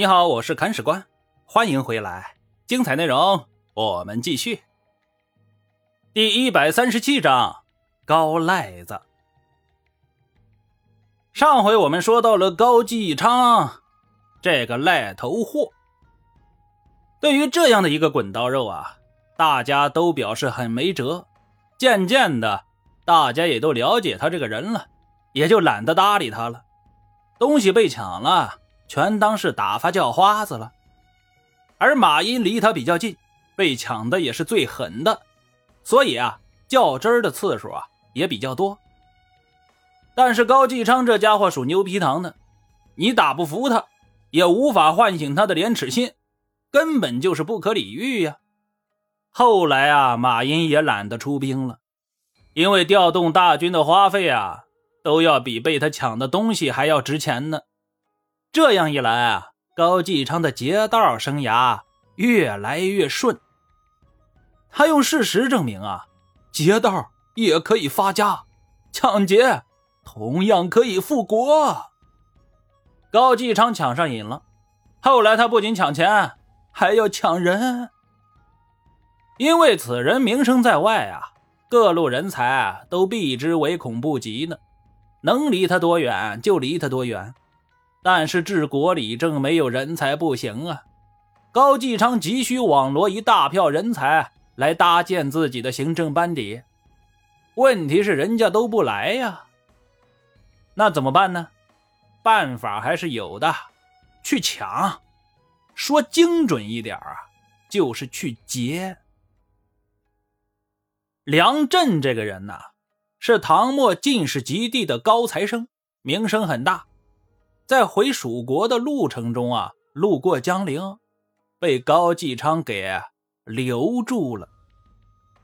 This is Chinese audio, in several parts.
你好，我是砍史官，欢迎回来，精彩内容我们继续。第一百三十七章高赖子。上回我们说到了高继昌这个赖头货，对于这样的一个滚刀肉啊，大家都表示很没辙。渐渐的，大家也都了解他这个人了，也就懒得搭理他了。东西被抢了。全当是打发叫花子了，而马英离他比较近，被抢的也是最狠的，所以啊，较真儿的次数啊也比较多。但是高继昌这家伙属牛皮糖的，你打不服他，也无法唤醒他的廉耻心，根本就是不可理喻呀。后来啊，马英也懒得出兵了，因为调动大军的花费啊，都要比被他抢的东西还要值钱呢。这样一来啊，高继昌的劫道生涯越来越顺。他用事实证明啊，劫道也可以发家，抢劫同样可以富国。高继昌抢上瘾了，后来他不仅抢钱，还要抢人。因为此人名声在外啊，各路人才都避之唯恐不及呢，能离他多远就离他多远。但是治国理政没有人才不行啊！高继昌急需网罗一大票人才来搭建自己的行政班底，问题是人家都不来呀。那怎么办呢？办法还是有的，去抢。说精准一点啊，就是去劫。梁振这个人呐，是唐末进士及第的高材生，名声很大。在回蜀国的路程中啊，路过江陵，被高继昌给留住了。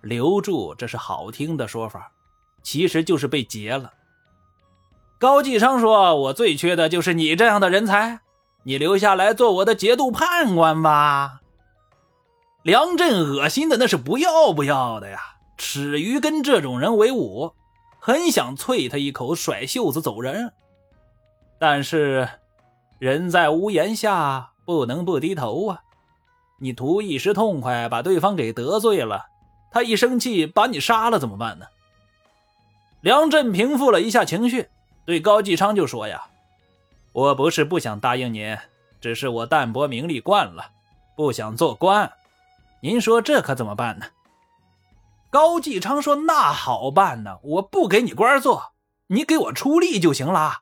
留住这是好听的说法，其实就是被劫了。高继昌说：“我最缺的就是你这样的人才，你留下来做我的节度判官吧。”梁振恶心的那是不要不要的呀，耻于跟这种人为伍，很想啐他一口，甩袖子走人。但是，人在屋檐下，不能不低头啊！你图一时痛快，把对方给得罪了，他一生气把你杀了怎么办呢？梁振平复了一下情绪，对高继昌就说：“呀，我不是不想答应您，只是我淡泊名利惯了，不想做官。您说这可怎么办呢？”高继昌说：“那好办呢，我不给你官做，你给我出力就行了。”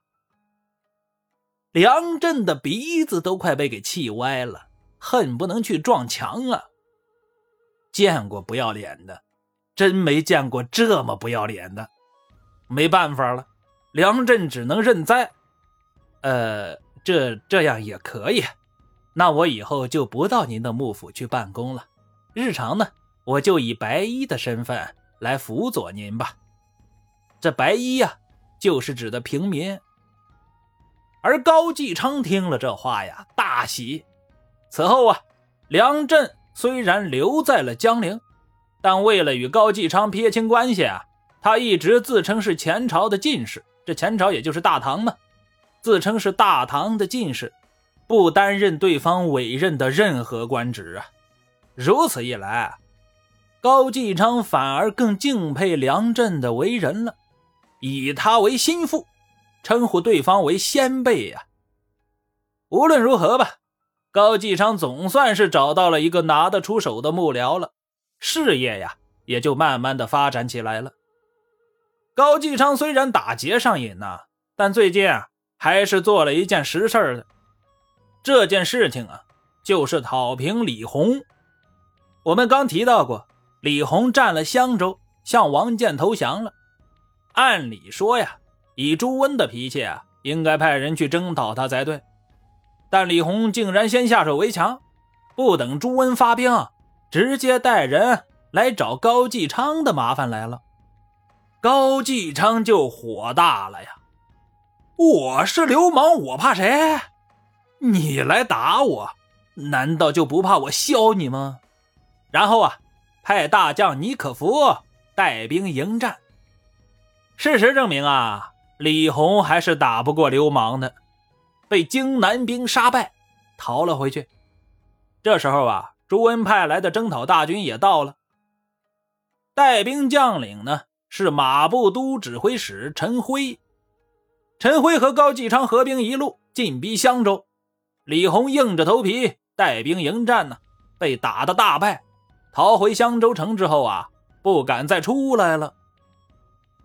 梁振的鼻子都快被给气歪了，恨不能去撞墙啊！见过不要脸的，真没见过这么不要脸的。没办法了，梁振只能认栽。呃，这这样也可以。那我以后就不到您的幕府去办公了，日常呢，我就以白衣的身份来辅佐您吧。这白衣呀，就是指的平民。而高继昌听了这话呀，大喜。此后啊，梁振虽然留在了江陵，但为了与高继昌撇清关系啊，他一直自称是前朝的进士。这前朝也就是大唐嘛，自称是大唐的进士，不担任对方委任的任何官职啊。如此一来，高继昌反而更敬佩梁振的为人了，以他为心腹。称呼对方为先辈呀。无论如何吧，高继昌总算是找到了一个拿得出手的幕僚了，事业呀也就慢慢的发展起来了。高继昌虽然打劫上瘾呐，但最近啊还是做了一件实事儿的。这件事情啊，就是讨平李弘。我们刚提到过，李弘占了襄州，向王建投降了。按理说呀。以朱温的脾气啊，应该派人去征讨他才对。但李弘竟然先下手为强，不等朱温发兵，直接带人来找高继昌的麻烦来了。高继昌就火大了呀！我是流氓，我怕谁？你来打我，难道就不怕我削你吗？然后啊，派大将尼可夫带兵迎战。事实证明啊。李弘还是打不过流氓的，被荆南兵杀败，逃了回去。这时候啊，朱温派来的征讨大军也到了。带兵将领呢是马步都指挥使陈辉。陈辉和高继昌合兵一路进逼襄州，李弘硬着头皮带兵迎战呢，被打得大败，逃回襄州城之后啊，不敢再出来了。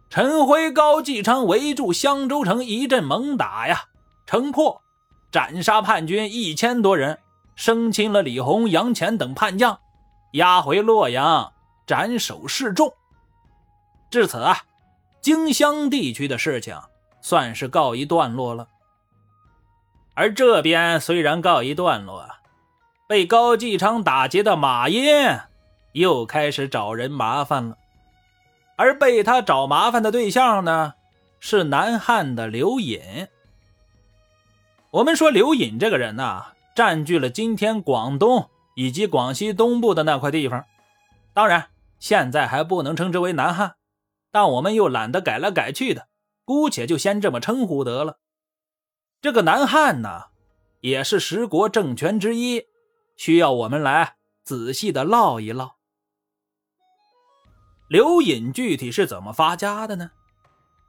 陈辉、高继昌围住襄州城一阵猛打呀，城破，斩杀叛军一千多人，生擒了李弘、杨潜等叛将，押回洛阳斩首示众。至此啊，荆襄地区的事情算是告一段落了。而这边虽然告一段落，被高继昌打劫的马殷又开始找人麻烦了。而被他找麻烦的对象呢，是南汉的刘隐。我们说刘隐这个人呢，占据了今天广东以及广西东部的那块地方。当然，现在还不能称之为南汉，但我们又懒得改来改去的，姑且就先这么称呼得了。这个南汉呢，也是十国政权之一，需要我们来仔细的唠一唠。刘隐具体是怎么发家的呢？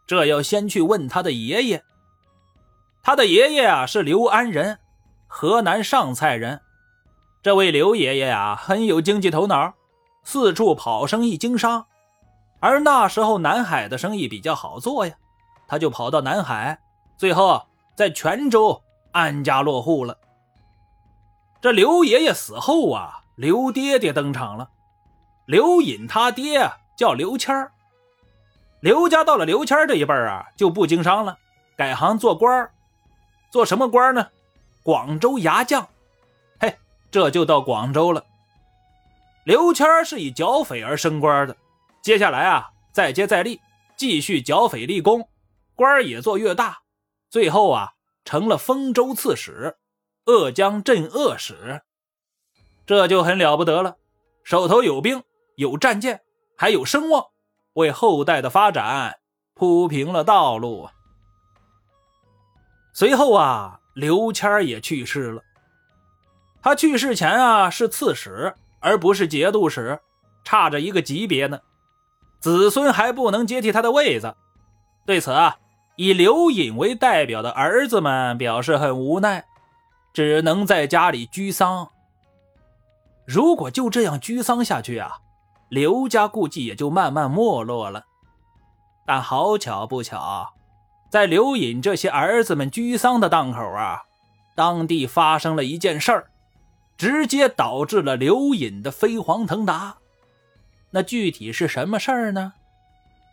这要先去问他的爷爷。他的爷爷啊是刘安仁，河南上蔡人。这位刘爷爷呀很有经济头脑，四处跑生意经商。而那时候南海的生意比较好做呀，他就跑到南海，最后在泉州安家落户了。这刘爷爷死后啊，刘爹爹登场了。刘隐他爹。叫刘谦儿，刘家到了刘谦儿这一辈儿啊，就不经商了，改行做官儿，做什么官儿呢？广州牙将，嘿，这就到广州了。刘谦儿是以剿匪而升官的，接下来啊，再接再厉，继续剿匪立功，官儿也做越大，最后啊，成了丰州刺史、鄂江镇鄂使，这就很了不得了，手头有兵，有战舰。还有声望，为后代的发展铺平了道路。随后啊，刘谦也去世了。他去世前啊是刺史，而不是节度使，差着一个级别呢。子孙还不能接替他的位子。对此啊，以刘隐为代表的儿子们表示很无奈，只能在家里居丧。如果就这样居丧下去啊！刘家估计也就慢慢没落了，但好巧不巧，在刘隐这些儿子们居丧的当口啊，当地发生了一件事儿，直接导致了刘隐的飞黄腾达。那具体是什么事儿呢？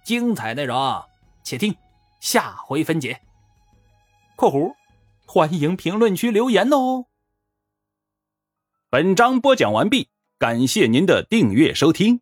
精彩内容，且听下回分解。（括弧）欢迎评论区留言哦。本章播讲完毕，感谢您的订阅收听。